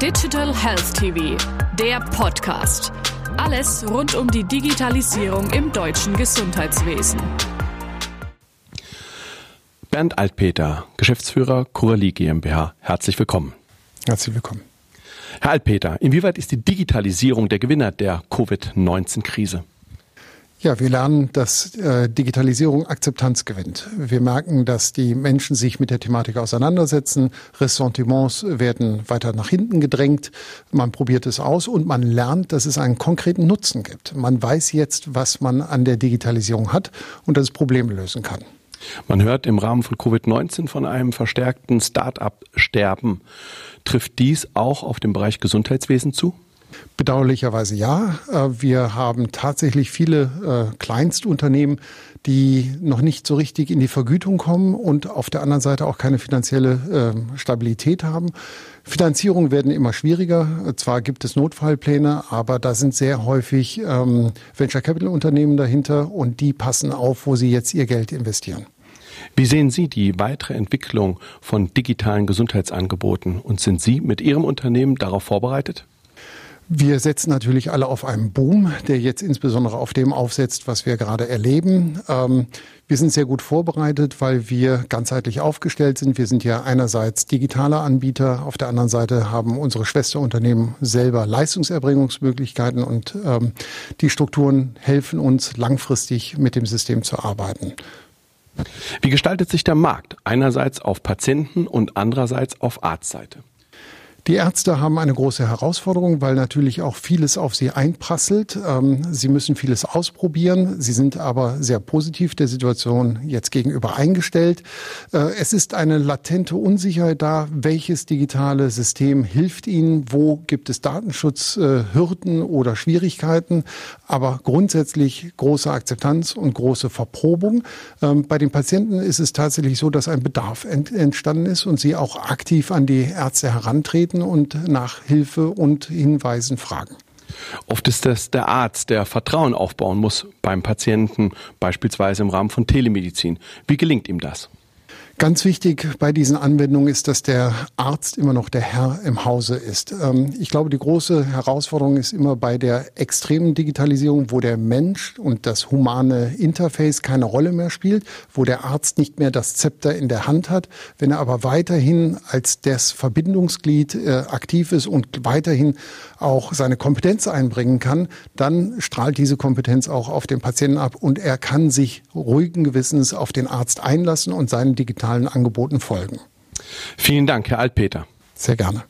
Digital Health TV, der Podcast. Alles rund um die Digitalisierung im deutschen Gesundheitswesen. Bernd Altpeter, Geschäftsführer Curali GmbH. Herzlich willkommen. Herzlich willkommen. Herr Altpeter, inwieweit ist die Digitalisierung der Gewinner der Covid-19-Krise? Ja, wir lernen, dass äh, Digitalisierung Akzeptanz gewinnt. Wir merken, dass die Menschen sich mit der Thematik auseinandersetzen. Ressentiments werden weiter nach hinten gedrängt. Man probiert es aus und man lernt, dass es einen konkreten Nutzen gibt. Man weiß jetzt, was man an der Digitalisierung hat und dass es Probleme lösen kann. Man hört im Rahmen von Covid-19 von einem verstärkten Start-up-Sterben. Trifft dies auch auf den Bereich Gesundheitswesen zu? Bedauerlicherweise ja. Äh, wir haben tatsächlich viele äh, Kleinstunternehmen, die noch nicht so richtig in die Vergütung kommen und auf der anderen Seite auch keine finanzielle äh, Stabilität haben. Finanzierungen werden immer schwieriger. Zwar gibt es Notfallpläne, aber da sind sehr häufig ähm, Venture Capital Unternehmen dahinter und die passen auf, wo sie jetzt ihr Geld investieren. Wie sehen Sie die weitere Entwicklung von digitalen Gesundheitsangeboten und sind Sie mit Ihrem Unternehmen darauf vorbereitet? Wir setzen natürlich alle auf einen Boom, der jetzt insbesondere auf dem aufsetzt, was wir gerade erleben. Ähm, wir sind sehr gut vorbereitet, weil wir ganzheitlich aufgestellt sind. Wir sind ja einerseits digitale Anbieter, auf der anderen Seite haben unsere Schwesterunternehmen selber Leistungserbringungsmöglichkeiten und ähm, die Strukturen helfen uns langfristig mit dem System zu arbeiten. Wie gestaltet sich der Markt? Einerseits auf Patienten und andererseits auf Arztseite. Die Ärzte haben eine große Herausforderung, weil natürlich auch vieles auf sie einprasselt. Ähm, sie müssen vieles ausprobieren. Sie sind aber sehr positiv der Situation jetzt gegenüber eingestellt. Äh, es ist eine latente Unsicherheit da, welches digitale System hilft ihnen, wo gibt es Datenschutzhürden oder Schwierigkeiten. Aber grundsätzlich große Akzeptanz und große Verprobung. Ähm, bei den Patienten ist es tatsächlich so, dass ein Bedarf entstanden ist und sie auch aktiv an die Ärzte herantreten treten und nach Hilfe und Hinweisen fragen. Oft ist es der Arzt, der Vertrauen aufbauen muss beim Patienten, beispielsweise im Rahmen von Telemedizin. Wie gelingt ihm das? Ganz wichtig bei diesen Anwendungen ist, dass der Arzt immer noch der Herr im Hause ist. Ähm, ich glaube, die große Herausforderung ist immer bei der extremen Digitalisierung, wo der Mensch und das humane Interface keine Rolle mehr spielt, wo der Arzt nicht mehr das Zepter in der Hand hat. Wenn er aber weiterhin als das Verbindungsglied äh, aktiv ist und weiterhin auch seine Kompetenz einbringen kann, dann strahlt diese Kompetenz auch auf den Patienten ab und er kann sich ruhigen Gewissens auf den Arzt einlassen und seinen digitalen digitalen Angeboten folgen. Vielen Dank, Herr Altpeter. Sehr gerne.